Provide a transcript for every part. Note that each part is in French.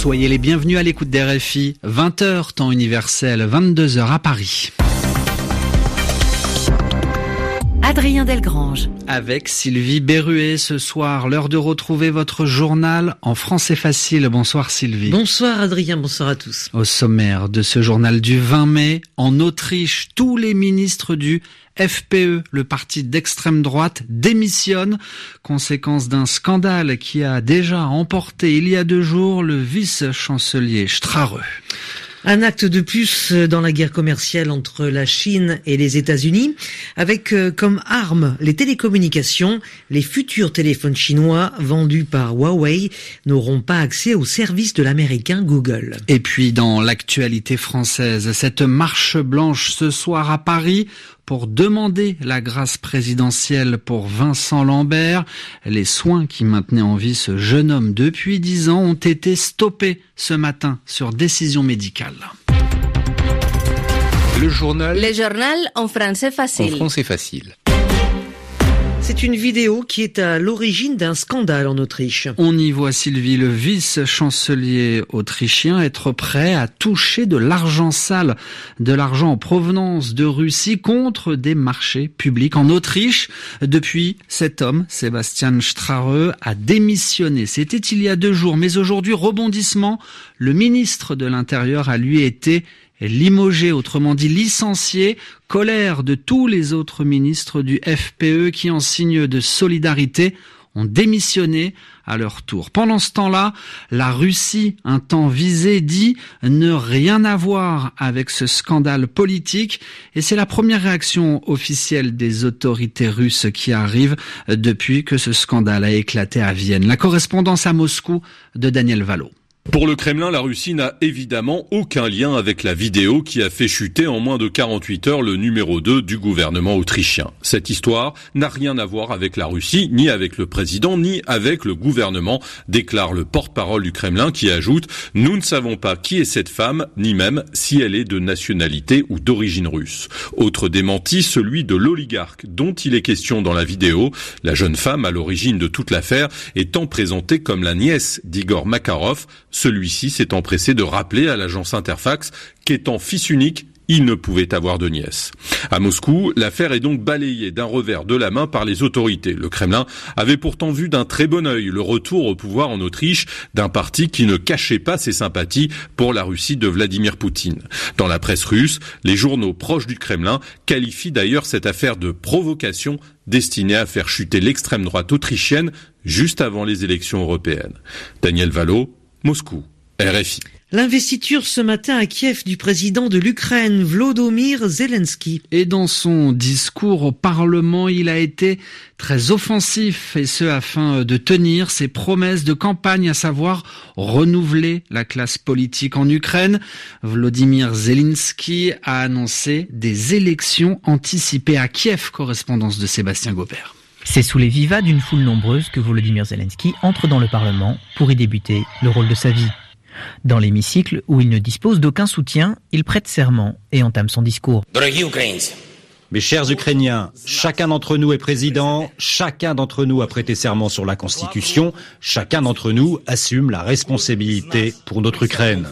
Soyez les bienvenus à l'écoute des RFI, 20h temps universel, 22h à Paris. Adrien Delgrange. Avec Sylvie Berruet ce soir, l'heure de retrouver votre journal en français facile. Bonsoir Sylvie. Bonsoir Adrien, bonsoir à tous. Au sommaire de ce journal du 20 mai, en Autriche, tous les ministres du FPE, le parti d'extrême droite, démissionne, conséquence d'un scandale qui a déjà emporté il y a deux jours le vice-chancelier Strareux. Un acte de plus dans la guerre commerciale entre la Chine et les États-Unis, avec euh, comme arme les télécommunications. Les futurs téléphones chinois vendus par Huawei n'auront pas accès aux services de l'américain Google. Et puis dans l'actualité française, cette marche blanche ce soir à Paris pour demander la grâce présidentielle pour Vincent Lambert. Les soins qui maintenaient en vie ce jeune homme depuis dix ans ont été stoppés ce matin sur décision médicale. Le journal. Le journal en français facile. En français facile. C'est une vidéo qui est à l'origine d'un scandale en Autriche. On y voit Sylvie, le vice-chancelier autrichien, être prêt à toucher de l'argent sale, de l'argent en provenance de Russie contre des marchés publics en Autriche. Depuis, cet homme, Sébastien Strareux, a démissionné. C'était il y a deux jours, mais aujourd'hui, rebondissement, le ministre de l'Intérieur a lui été limogé, autrement dit licencié, colère de tous les autres ministres du FPE qui, en signe de solidarité, ont démissionné à leur tour. Pendant ce temps-là, la Russie, un temps visé, dit ne rien avoir avec ce scandale politique et c'est la première réaction officielle des autorités russes qui arrive depuis que ce scandale a éclaté à Vienne. La correspondance à Moscou de Daniel Valo. Pour le Kremlin, la Russie n'a évidemment aucun lien avec la vidéo qui a fait chuter en moins de 48 heures le numéro 2 du gouvernement autrichien. Cette histoire n'a rien à voir avec la Russie, ni avec le président, ni avec le gouvernement, déclare le porte-parole du Kremlin qui ajoute « Nous ne savons pas qui est cette femme, ni même si elle est de nationalité ou d'origine russe ». Autre démenti, celui de l'oligarque dont il est question dans la vidéo. La jeune femme à l'origine de toute l'affaire étant présentée comme la nièce d'Igor Makarov, celui-ci s'est empressé de rappeler à l'agence Interfax qu'étant fils unique, il ne pouvait avoir de nièce. À Moscou, l'affaire est donc balayée d'un revers de la main par les autorités. Le Kremlin avait pourtant vu d'un très bon œil le retour au pouvoir en Autriche d'un parti qui ne cachait pas ses sympathies pour la Russie de Vladimir Poutine. Dans la presse russe, les journaux proches du Kremlin qualifient d'ailleurs cette affaire de provocation destinée à faire chuter l'extrême droite autrichienne juste avant les élections européennes. Daniel Valo, Moscou, RFI. L'investiture ce matin à Kiev du président de l'Ukraine, Vlodomir Zelensky. Et dans son discours au Parlement, il a été très offensif, et ce afin de tenir ses promesses de campagne, à savoir renouveler la classe politique en Ukraine. Vladimir Zelensky a annoncé des élections anticipées à Kiev, correspondance de Sébastien Gobert. C'est sous les vivas d'une foule nombreuse que Volodymyr Zelensky entre dans le Parlement pour y débuter le rôle de sa vie. Dans l'hémicycle, où il ne dispose d'aucun soutien, il prête serment et entame son discours. Mes chers Ukrainiens, chacun d'entre nous est président, chacun d'entre nous a prêté serment sur la Constitution, chacun d'entre nous assume la responsabilité pour notre Ukraine.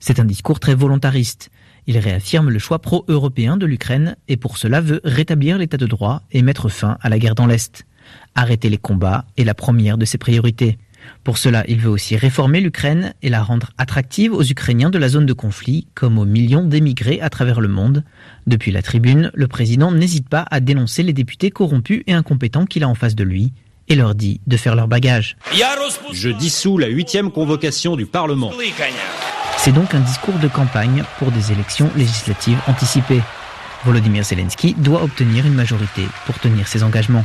C'est un discours très volontariste. Il réaffirme le choix pro-européen de l'Ukraine et pour cela veut rétablir l'état de droit et mettre fin à la guerre dans l'Est. Arrêter les combats est la première de ses priorités. Pour cela, il veut aussi réformer l'Ukraine et la rendre attractive aux Ukrainiens de la zone de conflit, comme aux millions d'émigrés à travers le monde. Depuis la tribune, le président n'hésite pas à dénoncer les députés corrompus et incompétents qu'il a en face de lui et leur dit de faire leur bagage. Je dissous la huitième convocation du Parlement. C'est donc un discours de campagne pour des élections législatives anticipées. Volodymyr Zelensky doit obtenir une majorité pour tenir ses engagements.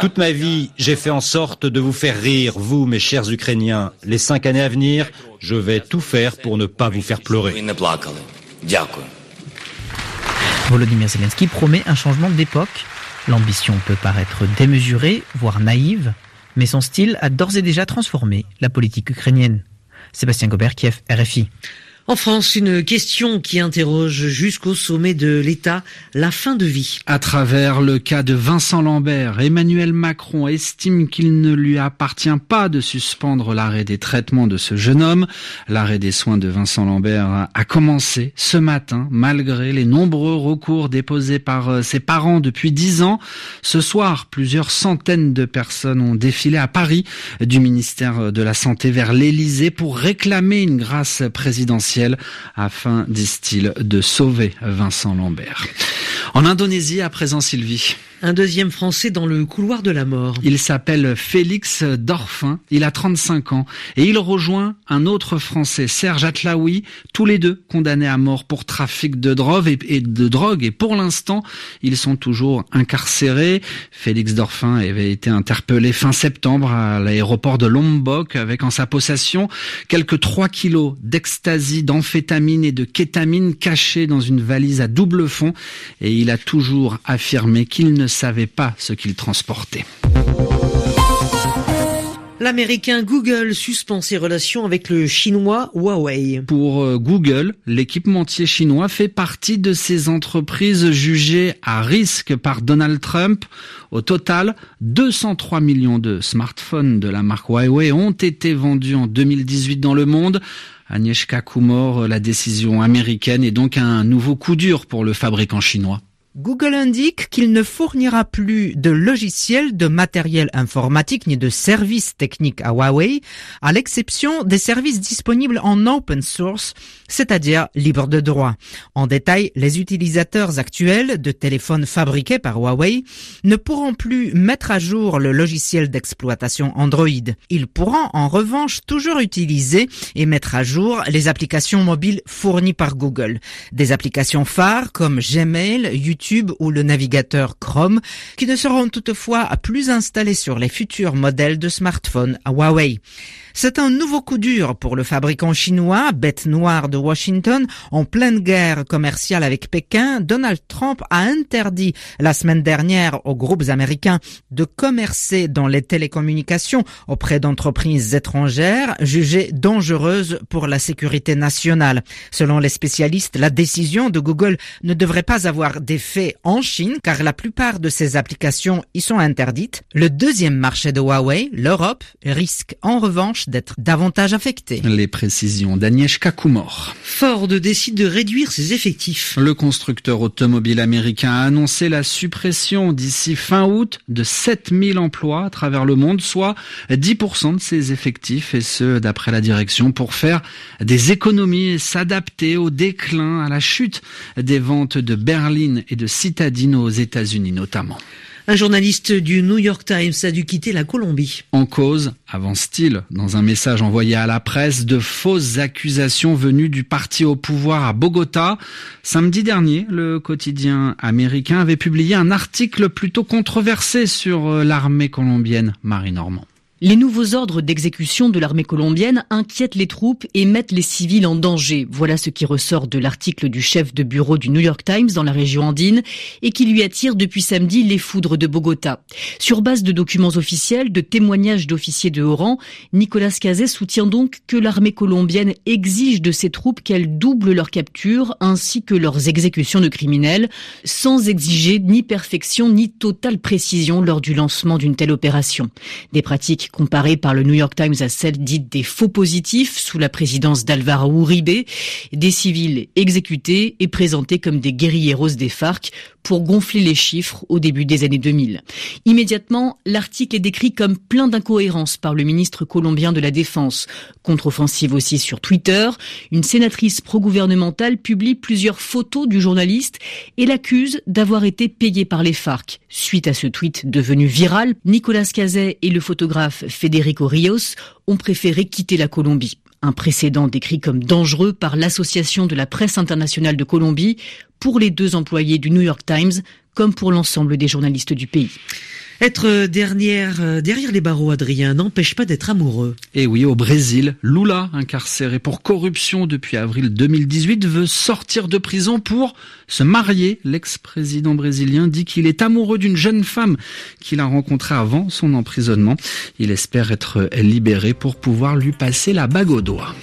Toute ma vie, j'ai fait en sorte de vous faire rire, vous, mes chers Ukrainiens. Les cinq années à venir, je vais tout faire pour ne pas vous faire pleurer. Volodymyr Zelensky promet un changement d'époque. L'ambition peut paraître démesurée, voire naïve, mais son style a d'ores et déjà transformé la politique ukrainienne. Sébastien Gobert, Kiev, RFI. En France, une question qui interroge jusqu'au sommet de l'État la fin de vie. À travers le cas de Vincent Lambert, Emmanuel Macron estime qu'il ne lui appartient pas de suspendre l'arrêt des traitements de ce jeune homme. L'arrêt des soins de Vincent Lambert a commencé ce matin, malgré les nombreux recours déposés par euh, ses parents depuis dix ans. Ce soir, plusieurs centaines de personnes ont défilé à Paris du ministère de la Santé vers l'Élysée pour réclamer une grâce présidentielle afin, disent-ils, de sauver Vincent Lambert. En Indonésie, à présent, Sylvie. Un deuxième Français dans le couloir de la mort. Il s'appelle Félix Dorfin, il a 35 ans et il rejoint un autre Français, Serge Atlaoui, tous les deux condamnés à mort pour trafic de drogue et, de drogue et pour l'instant, ils sont toujours incarcérés. Félix Dorfin avait été interpellé fin septembre à l'aéroport de Lombok avec en sa possession quelques 3 kilos d'ecstasy, d'amphétamine et de kétamine cachés dans une valise à double fond et il a toujours affirmé qu'il ne savait pas ce qu'il transportait. L'américain Google suspend ses relations avec le chinois Huawei. Pour euh, Google, l'équipementier chinois fait partie de ces entreprises jugées à risque par Donald Trump. Au total, 203 millions de smartphones de la marque Huawei ont été vendus en 2018 dans le monde. Agnieszka Kumor, la décision américaine est donc un nouveau coup dur pour le fabricant chinois. Google indique qu'il ne fournira plus de logiciels, de matériel informatique ni de services techniques à Huawei, à l'exception des services disponibles en open source, c'est-à-dire libres de droit. En détail, les utilisateurs actuels de téléphones fabriqués par Huawei ne pourront plus mettre à jour le logiciel d'exploitation Android. Ils pourront en revanche toujours utiliser et mettre à jour les applications mobiles fournies par Google. Des applications phares comme Gmail, YouTube, Ou le navigateur Chrome, qui ne seront toutefois plus installés sur les futurs modèles de smartphones Huawei. C'est un nouveau coup dur pour le fabricant chinois, bête noire de Washington. En pleine guerre commerciale avec Pékin, Donald Trump a interdit la semaine dernière aux groupes américains de commercer dans les télécommunications auprès d'entreprises étrangères jugées dangereuses pour la sécurité nationale. Selon les spécialistes, la décision de Google ne devrait pas avoir d'effet en Chine car la plupart de ses applications y sont interdites. Le deuxième marché de Huawei, l'Europe, risque en revanche d'être davantage affecté. Les précisions d'Agnieszka Kumor. Ford décide de réduire ses effectifs. Le constructeur automobile américain a annoncé la suppression d'ici fin août de 7000 emplois à travers le monde, soit 10% de ses effectifs, et ce, d'après la direction, pour faire des économies et s'adapter au déclin, à la chute des ventes de berline et de citadines aux États-Unis notamment. Un journaliste du New York Times a dû quitter la Colombie. En cause, avance-t-il, dans un message envoyé à la presse, de fausses accusations venues du parti au pouvoir à Bogota. Samedi dernier, le quotidien américain avait publié un article plutôt controversé sur euh, l'armée colombienne Marie Normand. Les nouveaux ordres d'exécution de l'armée colombienne inquiètent les troupes et mettent les civils en danger. Voilà ce qui ressort de l'article du chef de bureau du New York Times dans la région andine et qui lui attire depuis samedi les foudres de Bogota. Sur base de documents officiels, de témoignages d'officiers de haut rang, Nicolas Cazet soutient donc que l'armée colombienne exige de ses troupes qu'elles doublent leurs captures ainsi que leurs exécutions de criminels sans exiger ni perfection ni totale précision lors du lancement d'une telle opération. Des pratiques comparée par le New York Times à celle dite des faux positifs sous la présidence d'Alvaro Uribe, des civils exécutés et présentés comme des guerrilleros des FARC pour gonfler les chiffres au début des années 2000. Immédiatement, l'article est décrit comme plein d'incohérences par le ministre colombien de la Défense. Contre-offensive aussi sur Twitter, une sénatrice pro-gouvernementale publie plusieurs photos du journaliste et l'accuse d'avoir été payé par les FARC. Suite à ce tweet devenu viral, Nicolas Cazet et le photographe Federico Rios ont préféré quitter la Colombie. Un précédent décrit comme dangereux par l'Association de la presse internationale de Colombie pour les deux employés du New York Times comme pour l'ensemble des journalistes du pays. Être dernière, euh, derrière les barreaux, Adrien, n'empêche pas d'être amoureux. Et oui, au Brésil, Lula, incarcéré pour corruption depuis avril 2018, veut sortir de prison pour se marier. L'ex-président brésilien dit qu'il est amoureux d'une jeune femme qu'il a rencontrée avant son emprisonnement. Il espère être libéré pour pouvoir lui passer la bague au doigt.